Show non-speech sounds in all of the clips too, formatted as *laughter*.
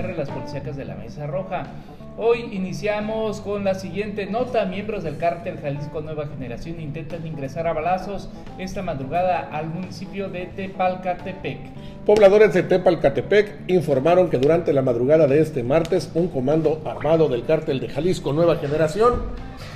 las policíacas de la Mesa Roja. Hoy iniciamos con la siguiente nota. Miembros del cártel Jalisco Nueva Generación intentan ingresar a balazos esta madrugada al municipio de Tepalcatepec. Pobladores de Tepalcatepec informaron que durante la madrugada de este martes un comando armado del cártel de Jalisco Nueva Generación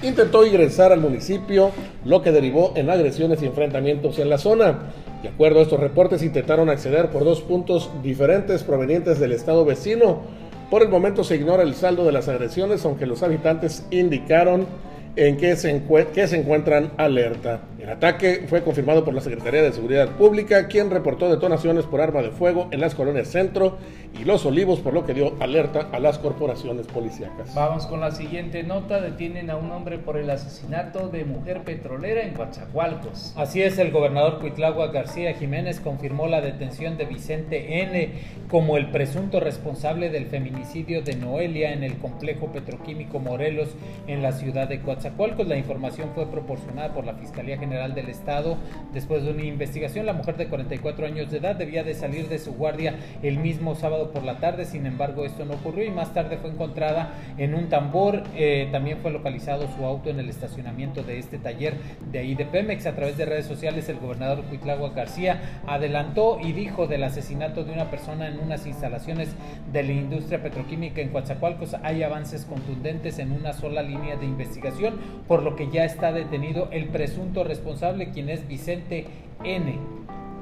intentó ingresar al municipio, lo que derivó en agresiones y enfrentamientos en la zona. De acuerdo a estos reportes, intentaron acceder por dos puntos diferentes provenientes del estado vecino por el momento se ignora el saldo de las agresiones, aunque los habitantes indicaron en que se, que se encuentran alerta. El ataque fue confirmado por la Secretaría de Seguridad Pública, quien reportó detonaciones por arma de fuego en las colonias Centro y Los Olivos, por lo que dio alerta a las corporaciones policíacas. Vamos con la siguiente nota. Detienen a un hombre por el asesinato de mujer petrolera en Coatzacoalcos. Así es, el gobernador Cuitlagua García Jiménez confirmó la detención de Vicente N. como el presunto responsable del feminicidio de Noelia en el complejo petroquímico Morelos en la ciudad de Coatzacoalcos. La información fue proporcionada por la Fiscalía General del Estado. Después de una investigación, la mujer de 44 años de edad debía de salir de su guardia el mismo sábado por la tarde, sin embargo esto no ocurrió y más tarde fue encontrada en un tambor. Eh, también fue localizado su auto en el estacionamiento de este taller de ahí de Pemex. A través de redes sociales, el gobernador Cuitlagua García adelantó y dijo del asesinato de una persona en unas instalaciones de la industria petroquímica en Coatzacoalcos hay avances contundentes en una sola línea de investigación, por lo que ya está detenido el presunto responsable responsable, quien es Vicente N.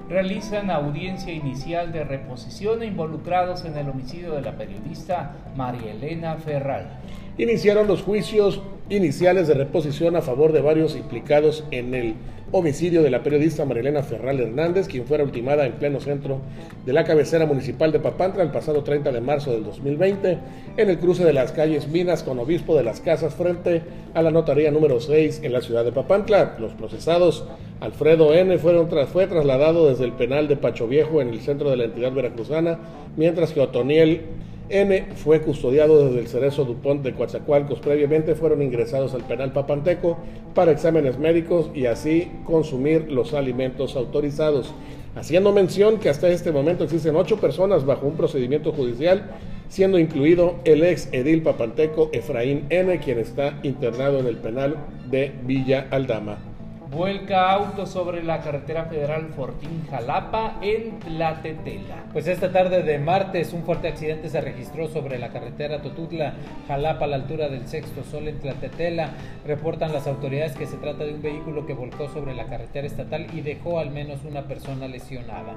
Realizan audiencia inicial de reposición involucrados en el homicidio de la periodista María Elena Ferral. Iniciaron los juicios iniciales de reposición a favor de varios implicados en el homicidio de la periodista Marilena Ferral Hernández, quien fuera ultimada en pleno centro de la cabecera municipal de Papantla el pasado 30 de marzo del 2020, en el cruce de las calles Minas con Obispo de las Casas frente a la notaría número 6 en la ciudad de Papantla. Los procesados Alfredo N. Fueron fue trasladado desde el penal de Pacho Viejo en el centro de la entidad veracruzana, mientras que Otoniel N fue custodiado desde el Cerezo Dupont de Coatzacoalcos. Previamente fueron ingresados al penal Papanteco para exámenes médicos y así consumir los alimentos autorizados. Haciendo mención que hasta este momento existen ocho personas bajo un procedimiento judicial, siendo incluido el ex edil Papanteco Efraín N, quien está internado en el penal de Villa Aldama. Vuelca auto sobre la carretera federal Fortín-Jalapa en Tlatetela. Pues esta tarde de martes un fuerte accidente se registró sobre la carretera Totutla-Jalapa a la altura del Sexto Sol en Tlatetela. Reportan las autoridades que se trata de un vehículo que volcó sobre la carretera estatal y dejó al menos una persona lesionada.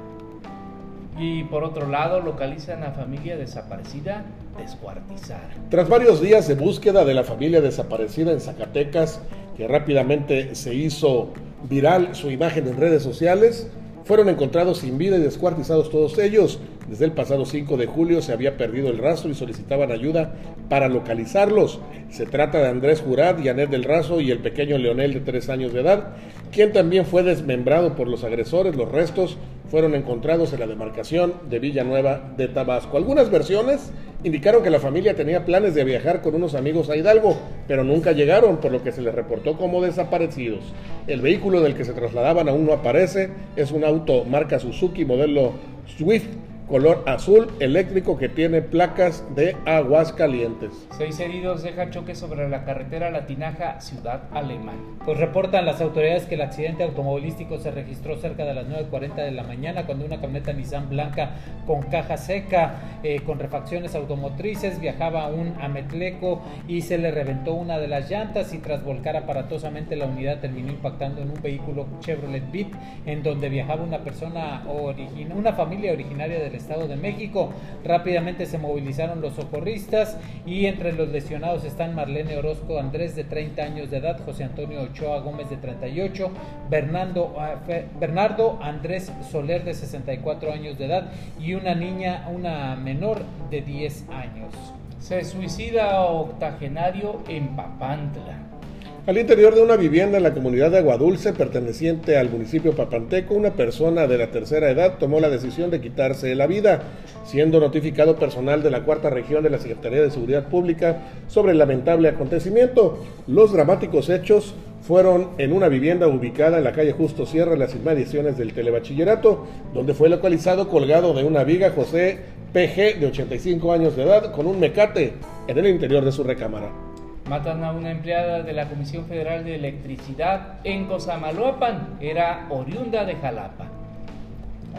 Y por otro lado, localizan a familia desaparecida descuartizada. Tras varios días de búsqueda de la familia desaparecida en Zacatecas, que rápidamente se hizo viral su imagen en redes sociales, fueron encontrados sin vida y descuartizados todos ellos. Desde el pasado 5 de julio se había perdido el rastro y solicitaban ayuda para localizarlos. Se trata de Andrés Jurad, Anet del Razo y el pequeño Leonel de 3 años de edad, quien también fue desmembrado por los agresores. Los restos fueron encontrados en la demarcación de Villanueva de Tabasco. Algunas versiones indicaron que la familia tenía planes de viajar con unos amigos a Hidalgo, pero nunca llegaron, por lo que se les reportó como desaparecidos. El vehículo del que se trasladaban aún no aparece, es un auto marca Suzuki modelo Swift color azul eléctrico que tiene placas de aguas calientes. Seis heridos deja choque sobre la carretera Latinaja Ciudad Alemán. Pues reportan las autoridades que el accidente automovilístico se registró cerca de las 9.40 de la mañana cuando una camioneta Nissan blanca con caja seca, eh, con refacciones automotrices, viajaba a un Ametleco y se le reventó una de las llantas y tras volcar aparatosamente la unidad terminó impactando en un vehículo Chevrolet Beat en donde viajaba una persona, una familia originaria del Estado de México. Rápidamente se movilizaron los socorristas y entre los lesionados están Marlene Orozco Andrés de 30 años de edad, José Antonio Ochoa Gómez de 38, Bernardo, ah, Bernardo Andrés Soler de 64 años de edad y una niña, una menor de 10 años. Se suicida octogenario en Papantla. Al interior de una vivienda en la comunidad de Aguadulce, perteneciente al municipio Papanteco, una persona de la tercera edad tomó la decisión de quitarse la vida, siendo notificado personal de la cuarta región de la Secretaría de Seguridad Pública sobre el lamentable acontecimiento. Los dramáticos hechos fueron en una vivienda ubicada en la calle Justo Sierra, en las inmediaciones del telebachillerato, donde fue localizado colgado de una viga José PG de 85 años de edad con un mecate en el interior de su recámara. Matan a una empleada de la Comisión Federal de Electricidad en Cosamaloapan. Era oriunda de Jalapa.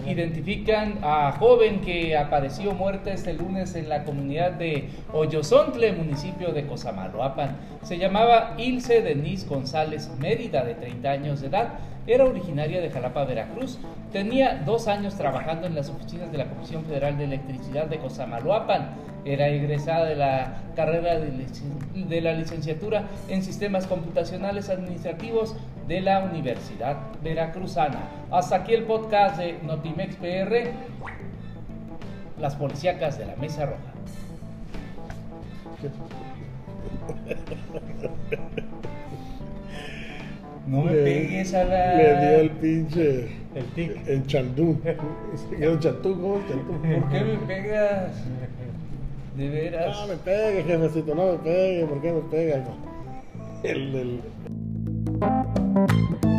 Identifican a joven que apareció muerta este lunes en la comunidad de Hoyozontle, municipio de Cosamaloapan. Se llamaba Ilse Denise González Mérida, de 30 años de edad. Era originaria de Jalapa, Veracruz. Tenía dos años trabajando en las oficinas de la Comisión Federal de Electricidad de Cosamaloapan. Era egresada de la carrera de, de la licenciatura en Sistemas Computacionales Administrativos de la Universidad Veracruzana. Hasta aquí el podcast de Notimex PR, las policíacas de la Mesa Roja. *laughs* No me Le- pegues a la... Le dio el pinche. El tic. El el chantú, ¿cómo es chantú? ¿Por qué me pegas? De veras. No me pegue, jefecito, no me pegue. ¿Por qué me pega? hijo? El, el-